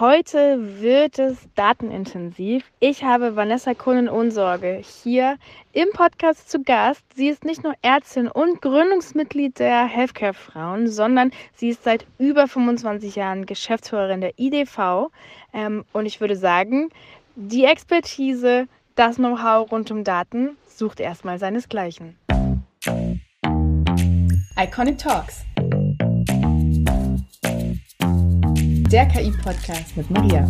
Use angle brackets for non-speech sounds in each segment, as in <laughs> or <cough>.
Heute wird es datenintensiv. Ich habe Vanessa Kuhnen-Ohnsorge hier im Podcast zu Gast. Sie ist nicht nur Ärztin und Gründungsmitglied der Healthcare Frauen, sondern sie ist seit über 25 Jahren Geschäftsführerin der IDV. Ähm, und ich würde sagen, die Expertise, das Know-how rund um Daten sucht erstmal seinesgleichen. Iconic Talks der KI-Podcast mit Maria.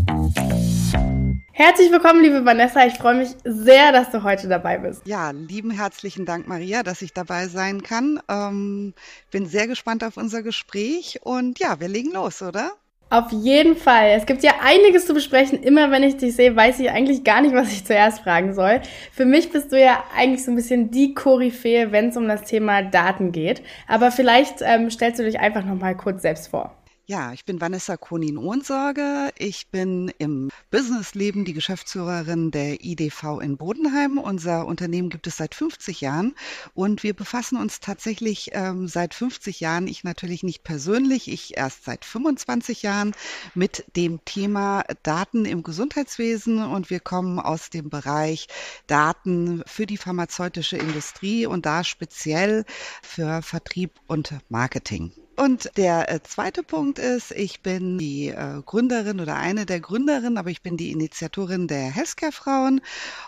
Herzlich willkommen, liebe Vanessa. Ich freue mich sehr, dass du heute dabei bist. Ja, lieben herzlichen Dank, Maria, dass ich dabei sein kann. Ähm, bin sehr gespannt auf unser Gespräch und ja, wir legen los, oder? Auf jeden Fall. Es gibt ja einiges zu besprechen. Immer wenn ich dich sehe, weiß ich eigentlich gar nicht, was ich zuerst fragen soll. Für mich bist du ja eigentlich so ein bisschen die Koryphäe, wenn es um das Thema Daten geht. Aber vielleicht ähm, stellst du dich einfach noch mal kurz selbst vor. Ja, ich bin Vanessa Konin-Ohnsorge. Ich bin im Businessleben die Geschäftsführerin der IDV in Bodenheim. Unser Unternehmen gibt es seit 50 Jahren und wir befassen uns tatsächlich ähm, seit 50 Jahren, ich natürlich nicht persönlich, ich erst seit 25 Jahren mit dem Thema Daten im Gesundheitswesen und wir kommen aus dem Bereich Daten für die pharmazeutische Industrie und da speziell für Vertrieb und Marketing. Und der äh, zweite Punkt ist, ich bin die äh, Gründerin oder eine der Gründerinnen, aber ich bin die Initiatorin der Healthcare-Frauen.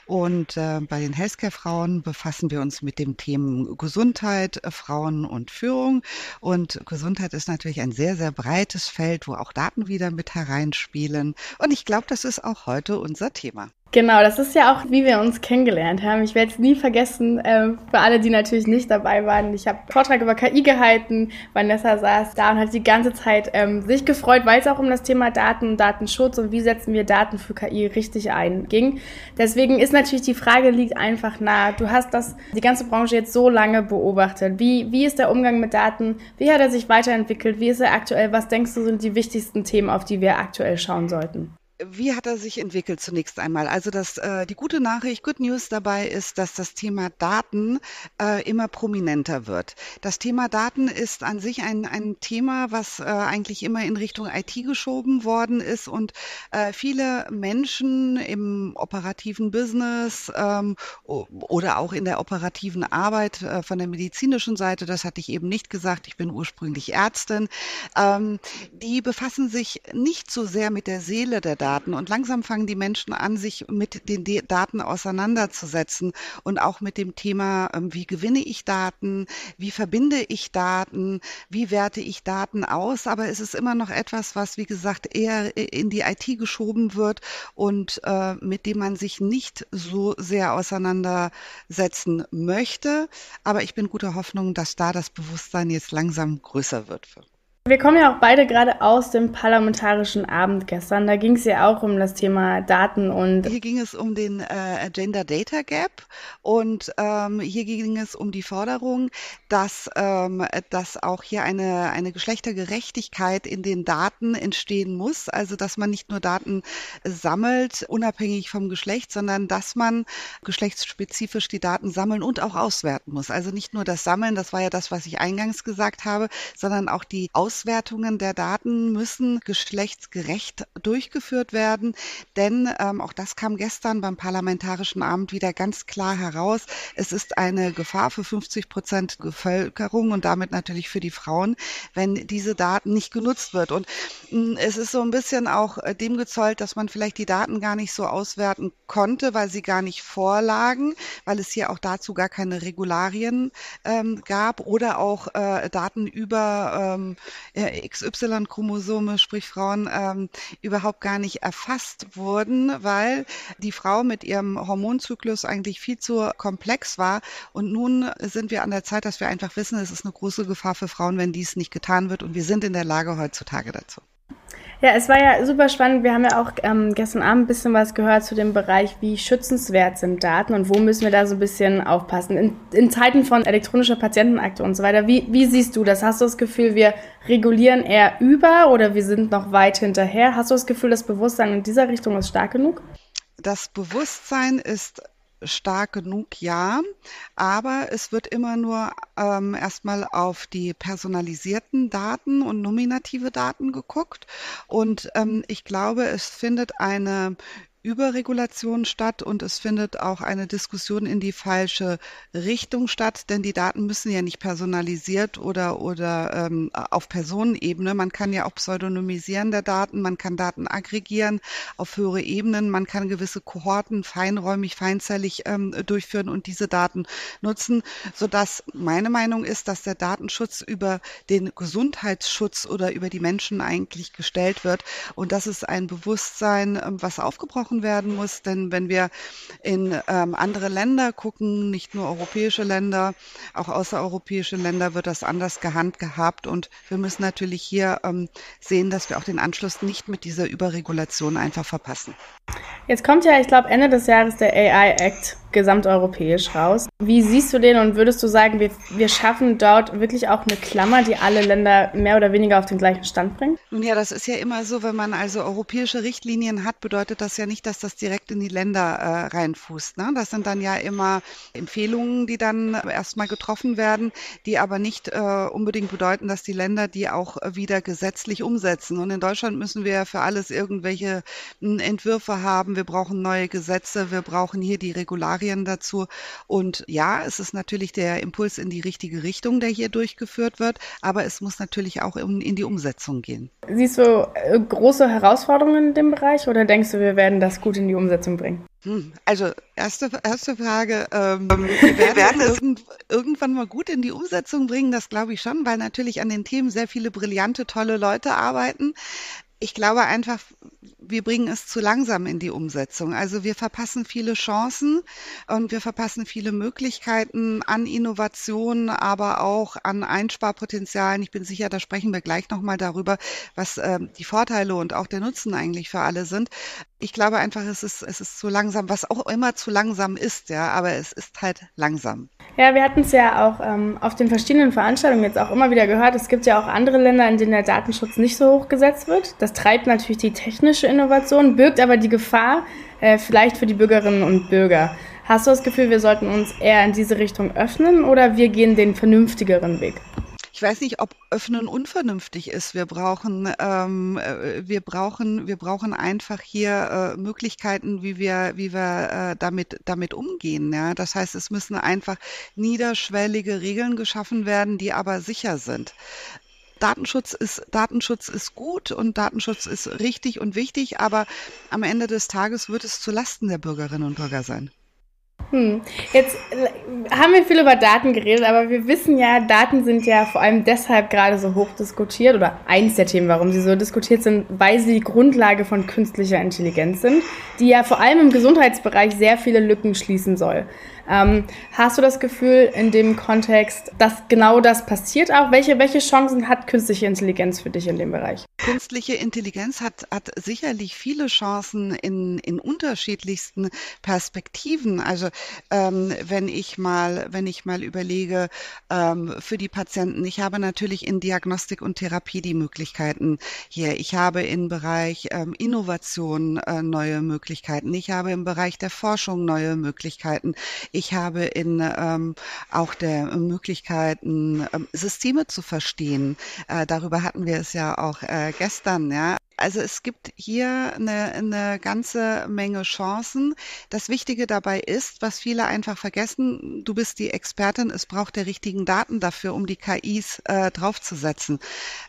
Und äh, bei den Healthcare-Frauen befassen wir uns mit dem Themen Gesundheit, Frauen und Führung. Und Gesundheit ist natürlich ein sehr, sehr breites Feld, wo auch Daten wieder mit hereinspielen. Und ich glaube, das ist auch heute unser Thema. Genau, das ist ja auch, wie wir uns kennengelernt haben. Ich werde es nie vergessen, äh, für alle, die natürlich nicht dabei waren. Ich habe Vortrag über KI gehalten. Vanessa saß da und hat die ganze Zeit ähm, sich gefreut, weil es auch um das Thema Daten und Datenschutz und wie setzen wir Daten für KI richtig ein ging. Deswegen ist natürlich die Frage liegt einfach nah. Du hast das die ganze Branche jetzt so lange beobachtet. Wie wie ist der Umgang mit Daten? Wie hat er sich weiterentwickelt? Wie ist er aktuell? Was denkst du sind die wichtigsten Themen, auf die wir aktuell schauen sollten? Wie hat er sich entwickelt zunächst einmal? Also das, äh, die gute Nachricht, Good News dabei ist, dass das Thema Daten äh, immer prominenter wird. Das Thema Daten ist an sich ein, ein Thema, was äh, eigentlich immer in Richtung IT geschoben worden ist und äh, viele Menschen im operativen Business ähm, oder auch in der operativen Arbeit äh, von der medizinischen Seite, das hatte ich eben nicht gesagt, ich bin ursprünglich Ärztin, ähm, die befassen sich nicht so sehr mit der Seele der Daten, Daten. Und langsam fangen die Menschen an, sich mit den Daten auseinanderzusetzen und auch mit dem Thema, ähm, wie gewinne ich Daten, wie verbinde ich Daten, wie werte ich Daten aus. Aber es ist immer noch etwas, was, wie gesagt, eher in die IT geschoben wird und äh, mit dem man sich nicht so sehr auseinandersetzen möchte. Aber ich bin guter Hoffnung, dass da das Bewusstsein jetzt langsam größer wird. Wir kommen ja auch beide gerade aus dem parlamentarischen Abend gestern. Da ging es ja auch um das Thema Daten und. Hier ging es um den äh, Gender Data Gap und ähm, hier ging es um die Forderung, dass, ähm, dass auch hier eine, eine Geschlechtergerechtigkeit in den Daten entstehen muss. Also dass man nicht nur Daten sammelt, unabhängig vom Geschlecht, sondern dass man geschlechtsspezifisch die Daten sammeln und auch auswerten muss. Also nicht nur das Sammeln, das war ja das, was ich eingangs gesagt habe, sondern auch die Aus Auswertungen der Daten müssen geschlechtsgerecht durchgeführt werden, denn ähm, auch das kam gestern beim Parlamentarischen Abend wieder ganz klar heraus. Es ist eine Gefahr für 50 Prozent Bevölkerung und damit natürlich für die Frauen, wenn diese Daten nicht genutzt wird. Und hm, es ist so ein bisschen auch äh, dem gezollt, dass man vielleicht die Daten gar nicht so auswerten konnte, weil sie gar nicht vorlagen, weil es hier auch dazu gar keine Regularien ähm, gab oder auch äh, Daten über ähm, XY-Chromosome, sprich Frauen, ähm, überhaupt gar nicht erfasst wurden, weil die Frau mit ihrem Hormonzyklus eigentlich viel zu komplex war. Und nun sind wir an der Zeit, dass wir einfach wissen, es ist eine große Gefahr für Frauen, wenn dies nicht getan wird. Und wir sind in der Lage heutzutage dazu. Ja, es war ja super spannend. Wir haben ja auch ähm, gestern Abend ein bisschen was gehört zu dem Bereich, wie schützenswert sind Daten und wo müssen wir da so ein bisschen aufpassen. In, in Zeiten von elektronischer Patientenakte und so weiter, wie, wie siehst du das? Hast du das Gefühl, wir regulieren eher über oder wir sind noch weit hinterher? Hast du das Gefühl, das Bewusstsein in dieser Richtung ist stark genug? Das Bewusstsein ist stark genug, ja, aber es wird immer nur ähm, erstmal auf die personalisierten Daten und nominative Daten geguckt. Und ähm, ich glaube, es findet eine Überregulation statt und es findet auch eine Diskussion in die falsche Richtung statt, denn die Daten müssen ja nicht personalisiert oder, oder ähm, auf Personenebene. Man kann ja auch pseudonymisieren der Daten, man kann Daten aggregieren auf höhere Ebenen, man kann gewisse Kohorten feinräumig, feinzellig ähm, durchführen und diese Daten nutzen, sodass meine Meinung ist, dass der Datenschutz über den Gesundheitsschutz oder über die Menschen eigentlich gestellt wird. Und das ist ein Bewusstsein, ähm, was aufgebrochen gesprochen werden muss. Denn wenn wir in ähm, andere Länder gucken, nicht nur europäische Länder, auch außereuropäische Länder, wird das anders gehandhabt. Und wir müssen natürlich hier ähm, sehen, dass wir auch den Anschluss nicht mit dieser Überregulation einfach verpassen. Jetzt kommt ja, ich glaube, Ende des Jahres der AI Act gesamteuropäisch raus. Wie siehst du den und würdest du sagen, wir, wir schaffen dort wirklich auch eine Klammer, die alle Länder mehr oder weniger auf den gleichen Stand bringt? Nun ja, das ist ja immer so, wenn man also europäische Richtlinien hat, bedeutet das ja nicht, dass das direkt in die Länder äh, reinfußt. Ne? Das sind dann ja immer Empfehlungen, die dann erstmal getroffen werden, die aber nicht äh, unbedingt bedeuten, dass die Länder die auch wieder gesetzlich umsetzen. Und in Deutschland müssen wir für alles irgendwelche hm, Entwürfe haben. Wir brauchen neue Gesetze, wir brauchen hier die Regularien dazu. Und ja, es ist natürlich der Impuls in die richtige Richtung, der hier durchgeführt wird, aber es muss natürlich auch in, in die Umsetzung gehen. Siehst du äh, große Herausforderungen in dem Bereich oder denkst du, wir werden das gut in die Umsetzung bringen? Hm, also erste, erste Frage, ähm, <laughs> wir werden, werden es irgend, irgendwann mal gut in die Umsetzung bringen, das glaube ich schon, weil natürlich an den Themen sehr viele brillante, tolle Leute arbeiten. Ich glaube einfach, wir bringen es zu langsam in die Umsetzung. Also wir verpassen viele Chancen und wir verpassen viele Möglichkeiten an Innovationen, aber auch an Einsparpotenzialen. Ich bin sicher, da sprechen wir gleich nochmal darüber, was äh, die Vorteile und auch der Nutzen eigentlich für alle sind. Ich glaube einfach, es ist, es ist zu langsam, was auch immer zu langsam ist, ja, aber es ist halt langsam. Ja, wir hatten es ja auch ähm, auf den verschiedenen Veranstaltungen jetzt auch immer wieder gehört. Es gibt ja auch andere Länder, in denen der Datenschutz nicht so hoch gesetzt wird. Das treibt natürlich die technische Innovation, birgt aber die Gefahr äh, vielleicht für die Bürgerinnen und Bürger. Hast du das Gefühl, wir sollten uns eher in diese Richtung öffnen oder wir gehen den vernünftigeren Weg? ich weiß nicht, ob Öffnen unvernünftig ist. Wir brauchen, ähm, äh, wir brauchen, wir brauchen einfach hier äh, Möglichkeiten, wie wir, wie wir äh, damit, damit umgehen. Ja? Das heißt, es müssen einfach niederschwellige Regeln geschaffen werden, die aber sicher sind. Datenschutz ist, Datenschutz ist gut und Datenschutz ist richtig und wichtig, aber am Ende des Tages wird es zu Lasten der Bürgerinnen und Bürger sein. Hm. Jetzt äh, haben wir viel über Daten geredet, aber wir wissen ja, Daten sind ja vor allem deshalb gerade so hoch diskutiert oder eins der Themen, warum sie so diskutiert sind, weil sie die Grundlage von künstlicher Intelligenz sind, die ja vor allem im Gesundheitsbereich sehr viele Lücken schließen soll. Ähm, hast du das Gefühl in dem Kontext, dass genau das passiert auch? Welche, welche Chancen hat künstliche Intelligenz für dich in dem Bereich? Künstliche Intelligenz hat, hat sicherlich viele Chancen in, in unterschiedlichsten Perspektiven. Also ähm, wenn ich mal, wenn ich mal überlege, ähm, für die Patienten, ich habe natürlich in Diagnostik und Therapie die Möglichkeiten hier. Ich habe im Bereich ähm, Innovation äh, neue Möglichkeiten. Ich habe im Bereich der Forschung neue Möglichkeiten. Ich habe in ähm, auch der Möglichkeiten, ähm, Systeme zu verstehen. Äh, darüber hatten wir es ja auch äh, gestern, ja. Also es gibt hier eine, eine ganze Menge Chancen. Das Wichtige dabei ist, was viele einfach vergessen, du bist die Expertin, es braucht der richtigen Daten dafür, um die KIs äh, draufzusetzen.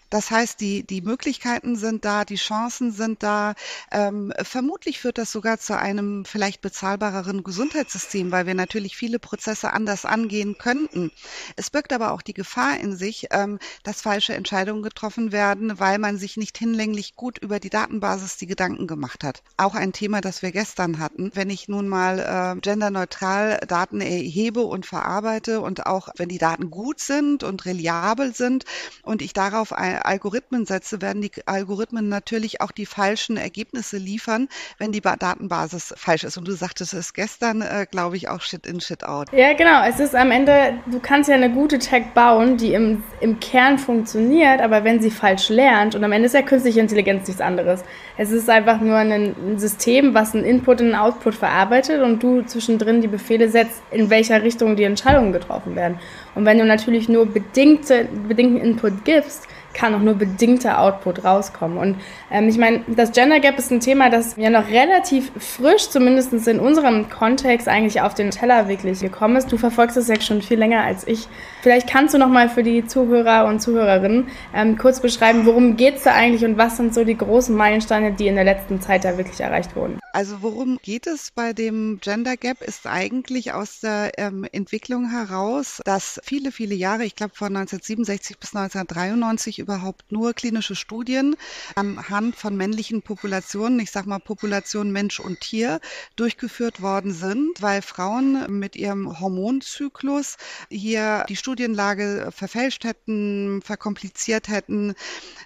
Das heißt, die, die Möglichkeiten sind da, die Chancen sind da. Ähm, vermutlich führt das sogar zu einem vielleicht bezahlbareren Gesundheitssystem, weil wir natürlich viele Prozesse anders angehen könnten. Es birgt aber auch die Gefahr in sich, ähm, dass falsche Entscheidungen getroffen werden, weil man sich nicht hinlänglich gut über die Datenbasis die Gedanken gemacht hat. Auch ein Thema, das wir gestern hatten. Wenn ich nun mal äh, genderneutral Daten erhebe und verarbeite und auch wenn die Daten gut sind und reliabel sind und ich darauf ein Algorithmen setze, werden die Algorithmen natürlich auch die falschen Ergebnisse liefern, wenn die Datenbasis falsch ist. Und du sagtest es gestern, äh, glaube ich, auch Shit in, Shit out. Ja, genau. Es ist am Ende, du kannst ja eine gute Tech bauen, die im, im Kern funktioniert, aber wenn sie falsch lernt, und am Ende ist ja künstliche Intelligenz nichts anderes. Es ist einfach nur ein System, was einen Input und einen Output verarbeitet und du zwischendrin die Befehle setzt, in welcher Richtung die Entscheidungen getroffen werden. Und wenn du natürlich nur bedingte, bedingten Input gibst, kann auch nur bedingter Output rauskommen. Und ähm, ich meine, das Gender Gap ist ein Thema, das ja noch relativ frisch, zumindest in unserem Kontext, eigentlich auf den Teller wirklich gekommen ist. Du verfolgst es ja schon viel länger als ich. Vielleicht kannst du noch mal für die Zuhörer und Zuhörerinnen ähm, kurz beschreiben, worum geht es da eigentlich und was sind so die großen Meilensteine, die in der letzten Zeit da wirklich erreicht wurden? Also worum geht es bei dem Gender Gap ist eigentlich aus der ähm, Entwicklung heraus, dass viele, viele Jahre, ich glaube von 1967 bis 1993 überhaupt nur klinische Studien anhand von männlichen Populationen, ich sage mal Population Mensch und Tier, durchgeführt worden sind, weil Frauen mit ihrem Hormonzyklus hier die Studienlage verfälscht hätten, verkompliziert hätten,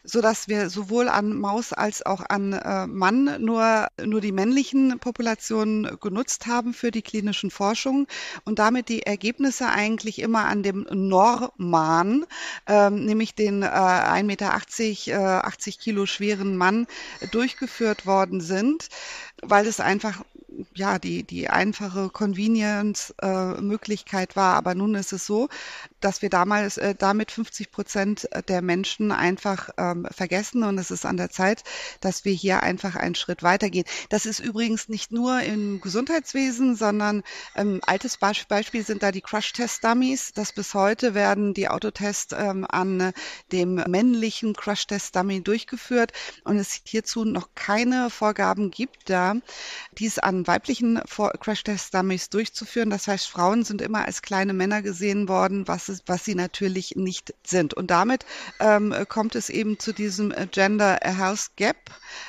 so dass wir sowohl an Maus als auch an äh, Mann nur, nur die männlichen Populationen genutzt haben für die klinischen Forschungen und damit die Ergebnisse eigentlich immer an dem Norman, äh, nämlich den äh, 1,80 Meter, äh, 80 Kilo schweren Mann durchgeführt worden sind, weil es einfach ja, die, die einfache Convenience-Möglichkeit äh, war. Aber nun ist es so, dass wir damals äh, damit 50 Prozent der Menschen einfach ähm, vergessen und es ist an der Zeit, dass wir hier einfach einen Schritt weitergehen. Das ist übrigens nicht nur im Gesundheitswesen, sondern ähm, altes Beispiel sind da die Crash-Test-Dummies. Das bis heute werden die Autotests ähm, an dem männlichen Crash-Test-Dummy durchgeführt und es hierzu noch keine Vorgaben gibt, da dies an weiblichen Crash-Test-Dummies durchzuführen. Das heißt, Frauen sind immer als kleine Männer gesehen worden, was ist, was sie natürlich nicht sind. Und damit ähm, kommt es eben zu diesem äh, Gender Health Gap,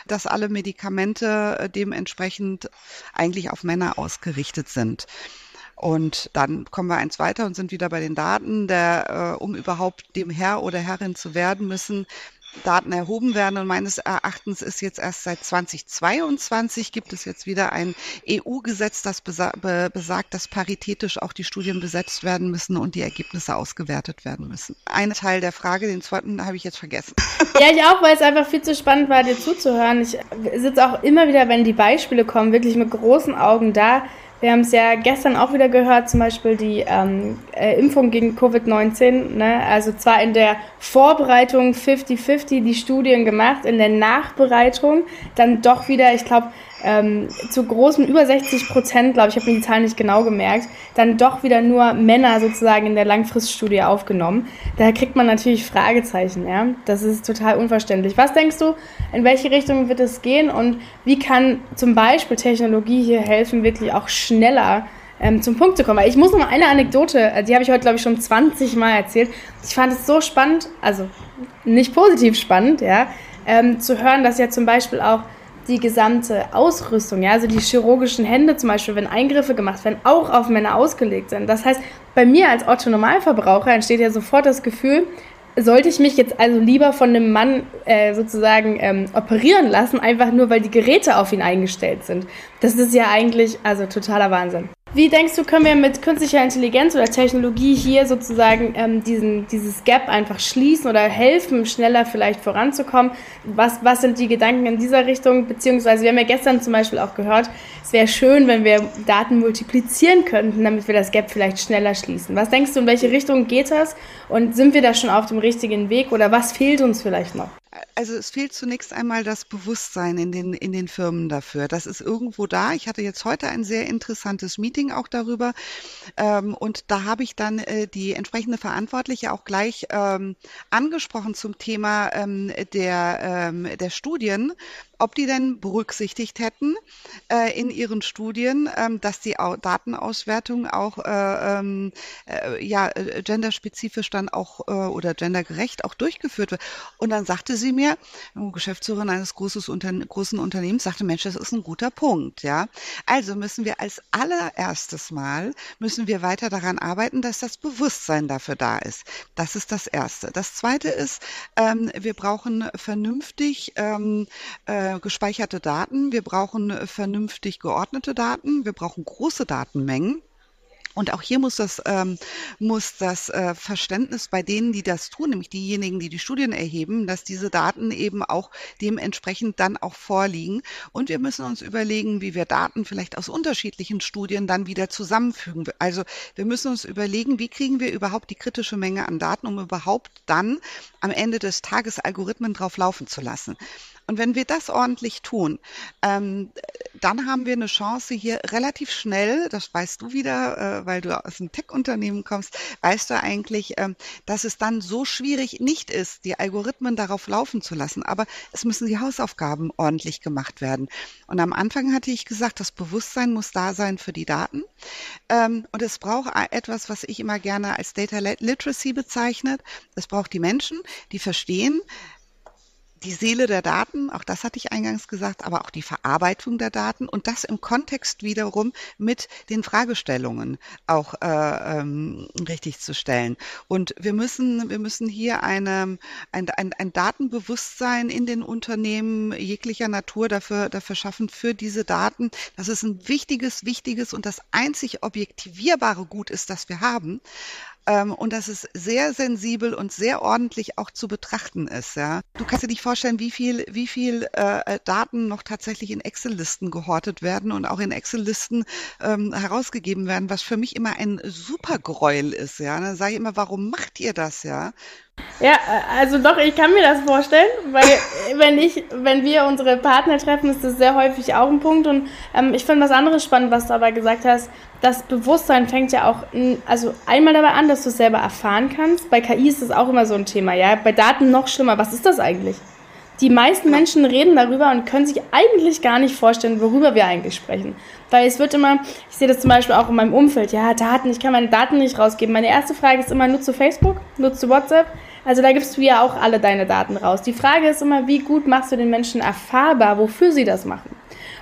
dass alle Medikamente äh, dementsprechend eigentlich auf Männer ausgerichtet sind. Und dann kommen wir eins weiter und sind wieder bei den Daten, der, äh, um überhaupt dem Herr oder Herrin zu werden, müssen Daten erhoben werden. Und meines Erachtens ist jetzt erst seit 2022 gibt es jetzt wieder ein EU-Gesetz, das besa be besagt, dass paritätisch auch die Studien besetzt werden müssen und die Ergebnisse ausgewertet werden müssen. Ein Teil der Frage, den zweiten habe ich jetzt vergessen. <laughs> Ja, ich auch, weil es einfach viel zu spannend war, dir zuzuhören. Ich sitze auch immer wieder, wenn die Beispiele kommen, wirklich mit großen Augen da wir haben es ja gestern auch wieder gehört, zum Beispiel die ähm, äh, Impfung gegen Covid-19. Ne? Also zwar in der Vorbereitung 50-50 die Studien gemacht, in der Nachbereitung dann doch wieder, ich glaube, ähm, zu großen, über 60 Prozent, glaube ich, habe mir die Zahlen nicht genau gemerkt, dann doch wieder nur Männer sozusagen in der Langfriststudie aufgenommen. Daher kriegt man natürlich Fragezeichen, ja. Das ist total unverständlich. Was denkst du, in welche Richtung wird es gehen und wie kann zum Beispiel Technologie hier helfen, wirklich auch schneller ähm, zum Punkt zu kommen. Weil ich muss noch mal eine Anekdote, äh, die habe ich heute, glaube ich, schon 20 Mal erzählt. Ich fand es so spannend, also nicht positiv spannend, ja, ähm, zu hören, dass ja zum Beispiel auch die gesamte Ausrüstung, ja, also die chirurgischen Hände zum Beispiel, wenn Eingriffe gemacht werden, auch auf Männer ausgelegt sind. Das heißt, bei mir als Otto-Normalverbraucher entsteht ja sofort das Gefühl, sollte ich mich jetzt also lieber von einem Mann äh, sozusagen ähm, operieren lassen, einfach nur weil die Geräte auf ihn eingestellt sind. Das ist ja eigentlich also totaler Wahnsinn. Wie denkst du, können wir mit künstlicher Intelligenz oder Technologie hier sozusagen ähm, diesen, dieses Gap einfach schließen oder helfen, schneller vielleicht voranzukommen? Was, was sind die Gedanken in dieser Richtung? Beziehungsweise, wir haben ja gestern zum Beispiel auch gehört, es wäre schön, wenn wir Daten multiplizieren könnten, damit wir das Gap vielleicht schneller schließen. Was denkst du, in welche Richtung geht das? Und sind wir da schon auf dem richtigen Weg oder was fehlt uns vielleicht noch? Also es fehlt zunächst einmal das Bewusstsein in den, in den Firmen dafür. Das ist irgendwo da. Ich hatte jetzt heute ein sehr interessantes Meeting auch darüber. Ähm, und da habe ich dann äh, die entsprechende Verantwortliche auch gleich ähm, angesprochen zum Thema ähm, der, ähm, der Studien, ob die denn berücksichtigt hätten äh, in ihren Studien, ähm, dass die Au Datenauswertung auch äh, ähm, äh, ja, äh, genderspezifisch dann auch äh, oder gendergerecht auch durchgeführt wird. Und dann sagte sie mir, Geschäftsführerin eines großes Unter großen Unternehmens, sagte, Mensch, das ist ein guter Punkt. Ja, Also müssen wir als allererstes Mal, müssen wir weiter daran arbeiten, dass das Bewusstsein dafür da ist. Das ist das Erste. Das Zweite ist, ähm, wir brauchen vernünftig ähm, äh, gespeicherte Daten, wir brauchen vernünftig geordnete Daten, wir brauchen große Datenmengen. Und auch hier muss das, ähm, muss das äh, Verständnis bei denen, die das tun, nämlich diejenigen, die die Studien erheben, dass diese Daten eben auch dementsprechend dann auch vorliegen. Und wir müssen uns überlegen, wie wir Daten vielleicht aus unterschiedlichen Studien dann wieder zusammenfügen. Also wir müssen uns überlegen, wie kriegen wir überhaupt die kritische Menge an Daten, um überhaupt dann am Ende des Tages Algorithmen drauf laufen zu lassen. Und wenn wir das ordentlich tun, ähm, dann haben wir eine Chance hier relativ schnell, das weißt du wieder, äh, weil du aus einem Tech-Unternehmen kommst, weißt du eigentlich, ähm, dass es dann so schwierig nicht ist, die Algorithmen darauf laufen zu lassen. Aber es müssen die Hausaufgaben ordentlich gemacht werden. Und am Anfang hatte ich gesagt, das Bewusstsein muss da sein für die Daten. Ähm, und es braucht etwas, was ich immer gerne als Data Literacy bezeichnet. Es braucht die Menschen, die verstehen, die Seele der Daten, auch das hatte ich eingangs gesagt, aber auch die Verarbeitung der Daten und das im Kontext wiederum mit den Fragestellungen auch äh, ähm, richtig zu stellen. Und wir müssen, wir müssen hier eine, ein, ein, ein Datenbewusstsein in den Unternehmen jeglicher Natur dafür, dafür schaffen, für diese Daten. Das ist ein wichtiges, wichtiges und das einzig objektivierbare Gut ist, das wir haben ähm, und dass es sehr sensibel und sehr ordentlich auch zu betrachten ist. Ja. Du kannst dir nicht vorstellen, wie viel, wie viel äh, Daten noch tatsächlich in Excel-Listen gehortet werden und auch in Excel-Listen ähm, herausgegeben werden, was für mich immer ein super Gräuel ist. Ja. Dann sage ich immer, warum macht ihr das? Ja. Ja, also doch, ich kann mir das vorstellen, weil wenn ich, wenn wir unsere Partner treffen, ist das sehr häufig auch ein Punkt. Und ähm, ich finde was anderes spannend, was du aber gesagt hast. Das Bewusstsein fängt ja auch, also einmal dabei an, dass du es selber erfahren kannst. Bei KI ist das auch immer so ein Thema, ja. Bei Daten noch schlimmer. Was ist das eigentlich? Die meisten Menschen reden darüber und können sich eigentlich gar nicht vorstellen, worüber wir eigentlich sprechen. Weil es wird immer, ich sehe das zum Beispiel auch in meinem Umfeld, ja, Daten, ich kann meine Daten nicht rausgeben. Meine erste Frage ist immer, nutzt du Facebook? Nutzt du WhatsApp? Also da gibst du ja auch alle deine Daten raus. Die Frage ist immer, wie gut machst du den Menschen erfahrbar, wofür sie das machen?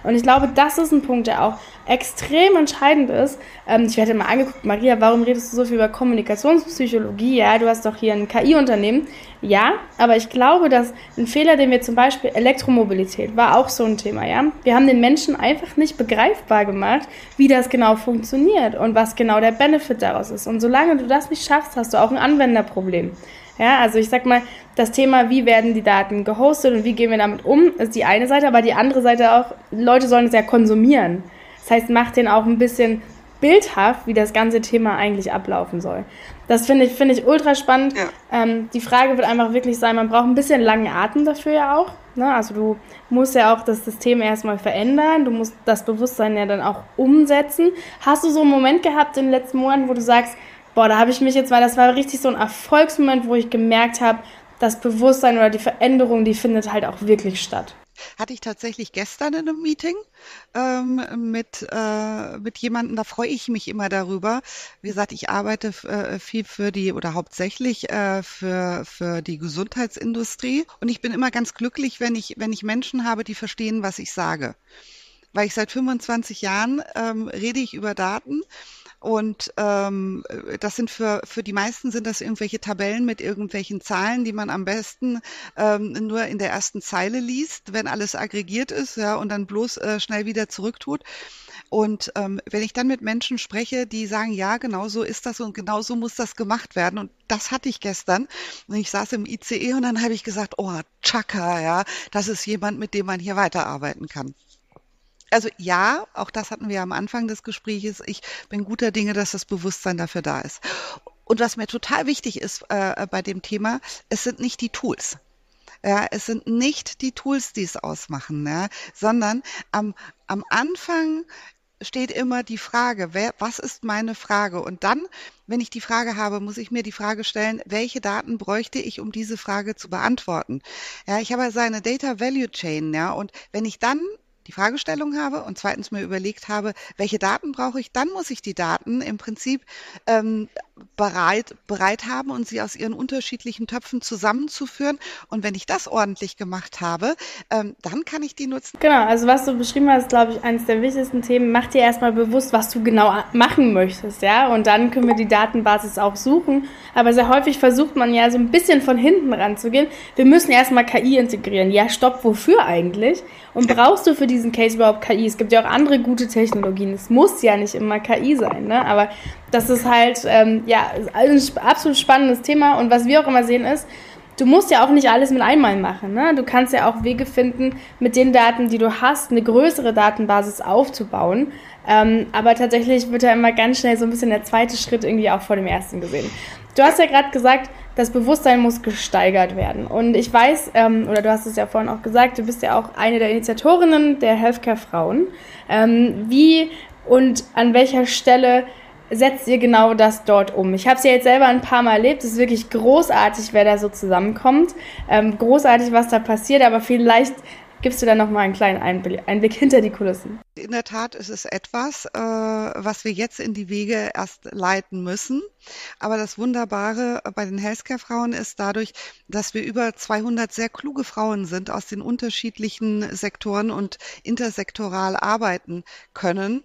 Und ich glaube, das ist ein Punkt, der auch extrem entscheidend ist. Ähm, ich werde mal angeguckt, Maria, warum redest du so viel über Kommunikationspsychologie? Ja, du hast doch hier ein KI-Unternehmen. Ja, aber ich glaube, dass ein Fehler, den wir zum Beispiel Elektromobilität war auch so ein Thema, ja. Wir haben den Menschen einfach nicht begreifbar gemacht, wie das genau funktioniert und was genau der Benefit daraus ist. Und solange du das nicht schaffst, hast du auch ein Anwenderproblem. Ja, also ich sag mal, das Thema, wie werden die Daten gehostet und wie gehen wir damit um, ist die eine Seite, aber die andere Seite auch, Leute sollen es ja konsumieren. Das heißt, macht den auch ein bisschen bildhaft, wie das ganze Thema eigentlich ablaufen soll. Das finde ich, finde ich ultra spannend. Ja. Ähm, die Frage wird einfach wirklich sein, man braucht ein bisschen langen Atem dafür ja auch. Ne? Also du musst ja auch das System erstmal verändern, du musst das Bewusstsein ja dann auch umsetzen. Hast du so einen Moment gehabt in den letzten Monaten, wo du sagst, boah, da habe ich mich jetzt, weil das war richtig so ein Erfolgsmoment, wo ich gemerkt habe, das Bewusstsein oder die Veränderung, die findet halt auch wirklich statt. Hatte ich tatsächlich gestern in einem Meeting ähm, mit, äh, mit jemandem, da freue ich mich immer darüber. Wie gesagt, ich arbeite äh, viel für die oder hauptsächlich äh, für, für die Gesundheitsindustrie und ich bin immer ganz glücklich, wenn ich, wenn ich Menschen habe, die verstehen, was ich sage. Weil ich seit 25 Jahren ähm, rede ich über Daten und ähm, das sind für, für die meisten sind das irgendwelche Tabellen mit irgendwelchen Zahlen, die man am besten ähm, nur in der ersten Zeile liest, wenn alles aggregiert ist, ja, und dann bloß äh, schnell wieder zurücktut. Und ähm, wenn ich dann mit Menschen spreche, die sagen, ja, genau so ist das und genau so muss das gemacht werden. Und das hatte ich gestern. Und ich saß im ICE und dann habe ich gesagt, oh, Chaka, ja, das ist jemand, mit dem man hier weiterarbeiten kann. Also ja, auch das hatten wir am Anfang des Gesprächs. Ich bin guter Dinge, dass das Bewusstsein dafür da ist. Und was mir total wichtig ist äh, bei dem Thema, es sind nicht die Tools. Ja, es sind nicht die Tools, die es ausmachen, ja, sondern am, am Anfang steht immer die Frage, wer, was ist meine Frage? Und dann, wenn ich die Frage habe, muss ich mir die Frage stellen, welche Daten bräuchte ich, um diese Frage zu beantworten? Ja, ich habe also eine Data Value Chain, ja, und wenn ich dann die Fragestellung habe und zweitens mir überlegt habe, welche Daten brauche ich, dann muss ich die Daten im Prinzip ähm, bereit, bereit haben und sie aus ihren unterschiedlichen Töpfen zusammenzuführen. Und wenn ich das ordentlich gemacht habe, ähm, dann kann ich die nutzen. Genau, also was du beschrieben hast, glaube ich, eines der wichtigsten Themen. Mach dir erstmal bewusst, was du genau machen möchtest, ja. Und dann können wir die Datenbasis auch suchen. Aber sehr häufig versucht man ja so ein bisschen von hinten ranzugehen. Wir müssen erstmal KI integrieren. Ja, stopp, wofür eigentlich? Und brauchst du für diese diesen Case überhaupt KI? Es gibt ja auch andere gute Technologien. Es muss ja nicht immer KI sein, ne? Aber das ist halt ähm, ja ein absolut spannendes Thema. Und was wir auch immer sehen ist, du musst ja auch nicht alles mit einmal machen. Ne? Du kannst ja auch Wege finden, mit den Daten, die du hast, eine größere Datenbasis aufzubauen. Ähm, aber tatsächlich wird ja immer ganz schnell so ein bisschen der zweite Schritt irgendwie auch vor dem ersten gesehen. Du hast ja gerade gesagt, das Bewusstsein muss gesteigert werden. Und ich weiß, ähm, oder du hast es ja vorhin auch gesagt, du bist ja auch eine der Initiatorinnen der Healthcare Frauen. Ähm, wie und an welcher Stelle setzt ihr genau das dort um? Ich habe es ja jetzt selber ein paar Mal erlebt. Es ist wirklich großartig, wer da so zusammenkommt. Ähm, großartig, was da passiert, aber vielleicht gibst du da nochmal einen kleinen Einblick, Einblick, hinter die Kulissen. In der Tat ist es etwas, äh, was wir jetzt in die Wege erst leiten müssen. Aber das Wunderbare bei den Healthcare-Frauen ist dadurch, dass wir über 200 sehr kluge Frauen sind aus den unterschiedlichen Sektoren und intersektoral arbeiten können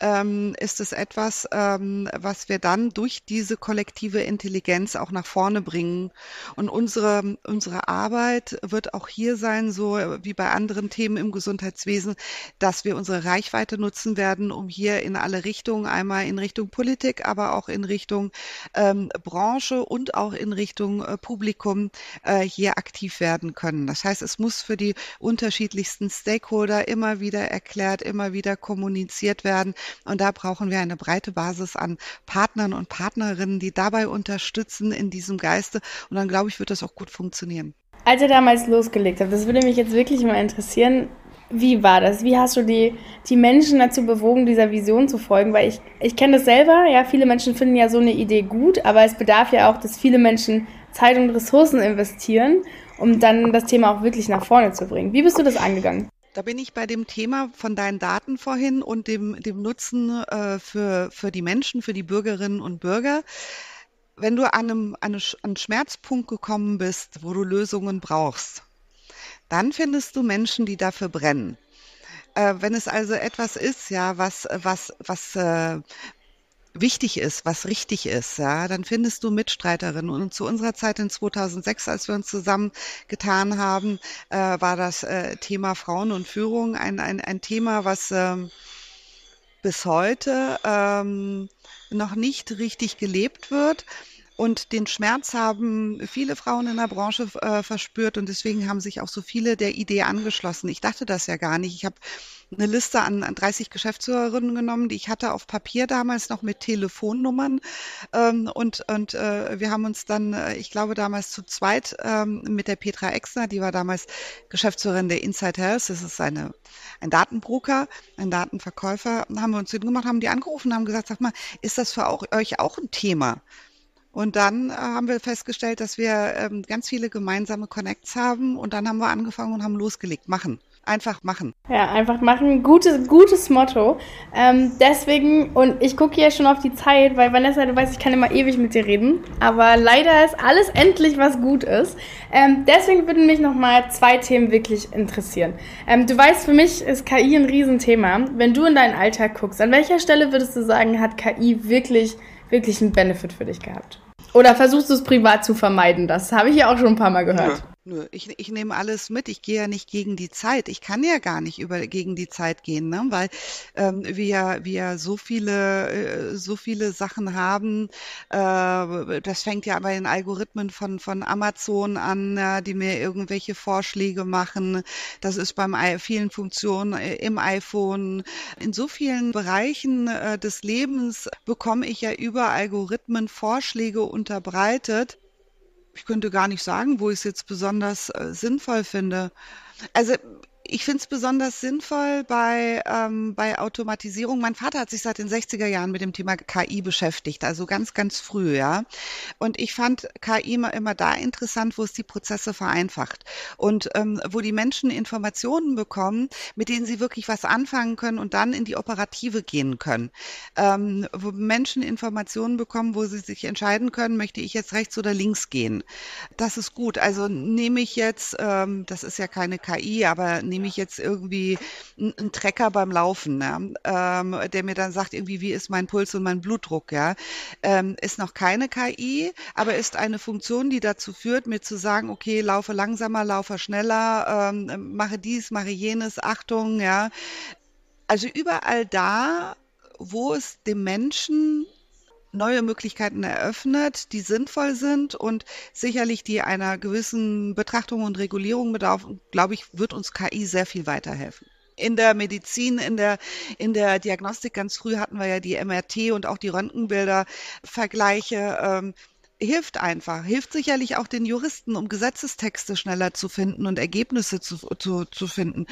ähm, ist es etwas, ähm, was wir dann durch diese kollektive Intelligenz auch nach vorne bringen. Und unsere, unsere Arbeit wird auch hier sein, so wie bei anderen Themen im Gesundheitswesen, dass wir unsere Reichweite nutzen werden, um hier in alle Richtungen, einmal in Richtung Politik, aber auch in Richtung ähm, Branche und auch in Richtung äh, Publikum äh, hier aktiv werden können. Das heißt, es muss für die unterschiedlichsten Stakeholder immer wieder erklärt, immer wieder kommuniziert werden, und da brauchen wir eine breite Basis an Partnern und Partnerinnen, die dabei unterstützen in diesem Geiste. Und dann glaube ich, wird das auch gut funktionieren. Als ihr damals losgelegt habt, das würde mich jetzt wirklich mal interessieren, wie war das? Wie hast du die, die Menschen dazu bewogen, dieser Vision zu folgen? Weil ich, ich kenne das selber, ja, viele Menschen finden ja so eine Idee gut, aber es bedarf ja auch, dass viele Menschen Zeit und Ressourcen investieren, um dann das Thema auch wirklich nach vorne zu bringen. Wie bist du das angegangen? Da bin ich bei dem Thema von deinen Daten vorhin und dem, dem Nutzen äh, für, für die Menschen, für die Bürgerinnen und Bürger. Wenn du an, einem, an einen Schmerzpunkt gekommen bist, wo du Lösungen brauchst, dann findest du Menschen, die dafür brennen. Äh, wenn es also etwas ist, ja, was, was, was, äh, wichtig ist, was richtig ist, ja, dann findest du Mitstreiterinnen. Und zu unserer Zeit in 2006, als wir uns zusammengetan haben, äh, war das äh, Thema Frauen und Führung ein, ein, ein Thema, was ähm, bis heute ähm, noch nicht richtig gelebt wird. Und den Schmerz haben viele Frauen in der Branche äh, verspürt und deswegen haben sich auch so viele der Idee angeschlossen. Ich dachte das ja gar nicht. Ich habe eine Liste an, an 30 Geschäftsführerinnen genommen, die ich hatte auf Papier damals noch mit Telefonnummern. Ähm, und und äh, wir haben uns dann, äh, ich glaube, damals zu zweit ähm, mit der Petra Exner, die war damals Geschäftsführerin der Inside Health, das ist eine, ein Datenbroker, ein Datenverkäufer, haben wir uns hingemacht, haben die angerufen, haben gesagt, sag mal, ist das für auch, euch auch ein Thema? Und dann äh, haben wir festgestellt, dass wir ähm, ganz viele gemeinsame Connects haben und dann haben wir angefangen und haben losgelegt, machen. Einfach machen. Ja, einfach machen. Gutes, gutes Motto. Ähm, deswegen, und ich gucke ja schon auf die Zeit, weil Vanessa, du weißt, ich kann immer ewig mit dir reden. Aber leider ist alles endlich, was gut ist. Ähm, deswegen würden mich nochmal zwei Themen wirklich interessieren. Ähm, du weißt, für mich ist KI ein Riesenthema. Wenn du in deinen Alltag guckst, an welcher Stelle würdest du sagen, hat KI wirklich, wirklich einen Benefit für dich gehabt? Oder versuchst du es privat zu vermeiden? Das habe ich ja auch schon ein paar Mal gehört. Ja. Nö, ich, ich nehme alles mit. Ich gehe ja nicht gegen die Zeit. Ich kann ja gar nicht über gegen die Zeit gehen, ne? weil ähm, wir wir so viele äh, so viele Sachen haben. Äh, das fängt ja bei den Algorithmen von von Amazon an, ja, die mir irgendwelche Vorschläge machen. Das ist beim vielen Funktionen äh, im iPhone. In so vielen Bereichen äh, des Lebens bekomme ich ja über Algorithmen Vorschläge unterbreitet ich könnte gar nicht sagen, wo ich es jetzt besonders äh, sinnvoll finde. Also ich finde es besonders sinnvoll bei, ähm, bei Automatisierung. Mein Vater hat sich seit den 60er Jahren mit dem Thema KI beschäftigt, also ganz, ganz früh, ja. Und ich fand KI immer, immer da interessant, wo es die Prozesse vereinfacht und ähm, wo die Menschen Informationen bekommen, mit denen sie wirklich was anfangen können und dann in die Operative gehen können. Ähm, wo Menschen Informationen bekommen, wo sie sich entscheiden können, möchte ich jetzt rechts oder links gehen. Das ist gut. Also nehme ich jetzt, ähm, das ist ja keine KI, aber nehme nehme ich jetzt irgendwie einen Trecker beim Laufen, ne? ähm, der mir dann sagt, irgendwie, wie ist mein Puls und mein Blutdruck, ja. Ähm, ist noch keine KI, aber ist eine Funktion, die dazu führt, mir zu sagen, okay, laufe langsamer, laufe schneller, ähm, mache dies, mache jenes, Achtung, ja. Also überall da, wo es dem Menschen neue Möglichkeiten eröffnet, die sinnvoll sind und sicherlich die einer gewissen Betrachtung und Regulierung bedarf, glaube ich, wird uns KI sehr viel weiterhelfen in der Medizin, in der, in der Diagnostik ganz früh hatten wir ja die MRT und auch die Röntgenbilder-Vergleiche. Ähm, hilft einfach, hilft sicherlich auch den Juristen, um Gesetzestexte schneller zu finden und Ergebnisse zu, zu, zu finden.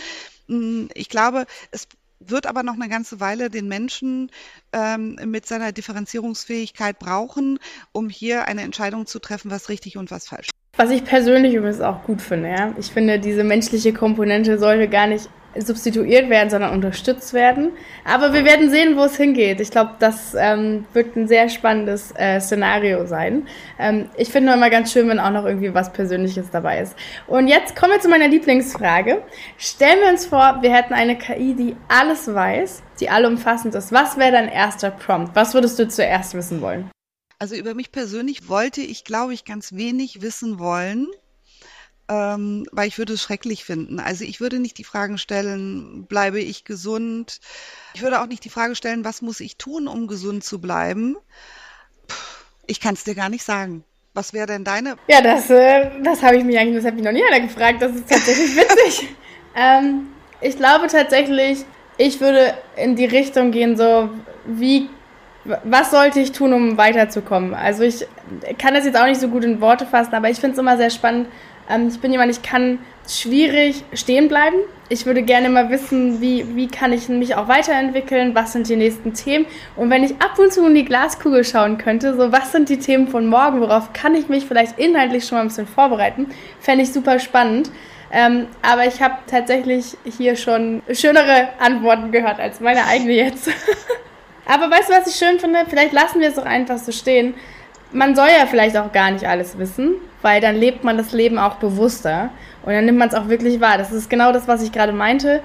Hm, ich glaube, es wird aber noch eine ganze Weile den Menschen ähm, mit seiner Differenzierungsfähigkeit brauchen, um hier eine Entscheidung zu treffen, was richtig und was falsch. Was ich persönlich übrigens auch gut finde, ja. Ich finde, diese menschliche Komponente sollte gar nicht substituiert werden, sondern unterstützt werden. Aber wir werden sehen, wo es hingeht. Ich glaube, das ähm, wird ein sehr spannendes äh, Szenario sein. Ähm, ich finde immer ganz schön, wenn auch noch irgendwie was Persönliches dabei ist. Und jetzt kommen wir zu meiner Lieblingsfrage. Stellen wir uns vor, wir hätten eine KI, die alles weiß, die allumfassend ist. Was wäre dein erster Prompt? Was würdest du zuerst wissen wollen? Also über mich persönlich wollte ich, glaube ich, ganz wenig wissen wollen ähm, weil ich würde es schrecklich finden. Also ich würde nicht die Fragen stellen, bleibe ich gesund? Ich würde auch nicht die Frage stellen, was muss ich tun, um gesund zu bleiben? Ich kann es dir gar nicht sagen. Was wäre denn deine? Ja, das, äh, das habe ich mich eigentlich, das hat mich noch nie einer gefragt. Das ist tatsächlich <laughs> witzig. ähm, ich glaube tatsächlich, ich würde in die Richtung gehen, so wie was sollte ich tun, um weiterzukommen? Also ich kann das jetzt auch nicht so gut in Worte fassen, aber ich finde es immer sehr spannend, ähm, ich bin jemand, ich kann schwierig stehen bleiben. Ich würde gerne mal wissen, wie, wie kann ich mich auch weiterentwickeln, was sind die nächsten Themen. Und wenn ich ab und zu in die Glaskugel schauen könnte, so was sind die Themen von morgen, worauf kann ich mich vielleicht inhaltlich schon mal ein bisschen vorbereiten, fände ich super spannend. Ähm, aber ich habe tatsächlich hier schon schönere Antworten gehört als meine eigene jetzt. <laughs> aber weißt du, was ich schön finde? Vielleicht lassen wir es doch einfach so stehen man soll ja vielleicht auch gar nicht alles wissen, weil dann lebt man das Leben auch bewusster und dann nimmt man es auch wirklich wahr. Das ist genau das, was ich gerade meinte.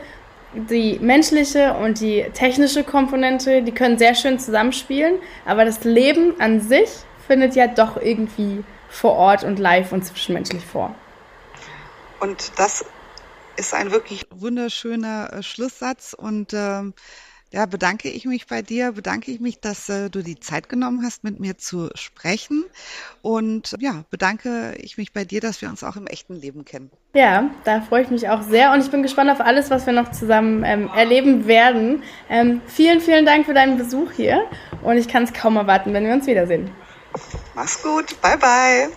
Die menschliche und die technische Komponente, die können sehr schön zusammenspielen, aber das Leben an sich findet ja doch irgendwie vor Ort und live und zwischenmenschlich vor. Und das ist ein wirklich wunderschöner äh, Schlusssatz und ähm, ja, bedanke ich mich bei dir, bedanke ich mich, dass äh, du die Zeit genommen hast, mit mir zu sprechen. Und ja, bedanke ich mich bei dir, dass wir uns auch im echten Leben kennen. Ja, da freue ich mich auch sehr und ich bin gespannt auf alles, was wir noch zusammen ähm, erleben werden. Ähm, vielen, vielen Dank für deinen Besuch hier und ich kann es kaum erwarten, wenn wir uns wiedersehen. Mach's gut, bye bye.